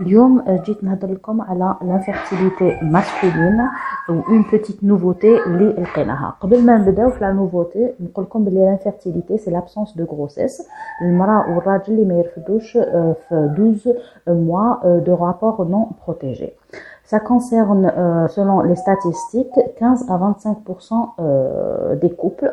اليوم جيت نهضر لكم على l'infertilité masculine ou une petite nouveauté اللي لقيناها قبل ما نبداو في لا نوفوتي نقول لكم بلي l'infertilité c'est l'absence de grossesse المراه والراجل اللي ما يرفدوش في 12 mois de rapport non protégé Ça concerne, euh, selon les statistiques, 15 à 25% euh, des couples.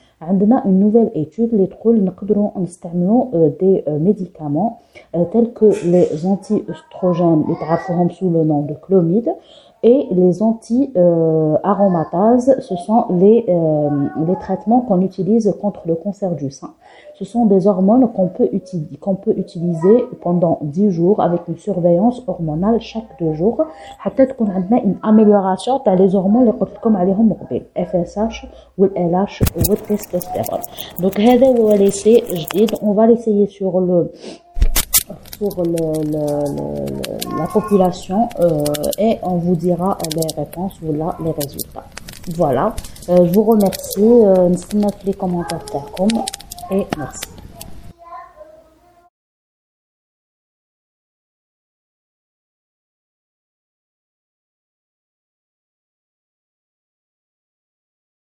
عندنا une nouvelle étude اللي تقول نقدروا نستعملوا des médicaments tels que les anti-œstrogènes اللي تعرفوهم sous le nom de clomid et les anti-aromatases, ce sont les, euh, les traitements qu'on utilise contre le cancer du sein. Ce sont des hormones qu'on peut, uti qu peut, utiliser pendant 10 jours avec une surveillance hormonale chaque 2 jours. Peut-être qu'on a une amélioration dans les hormones comme les hormones FSH ou LH ou le testostérone. Donc, on va l'essayer sur le pour le, le, le, la population euh, et on vous dira les réponses ou là les résultats. Voilà, euh, je vous remercie, euh, les commentaires et merci.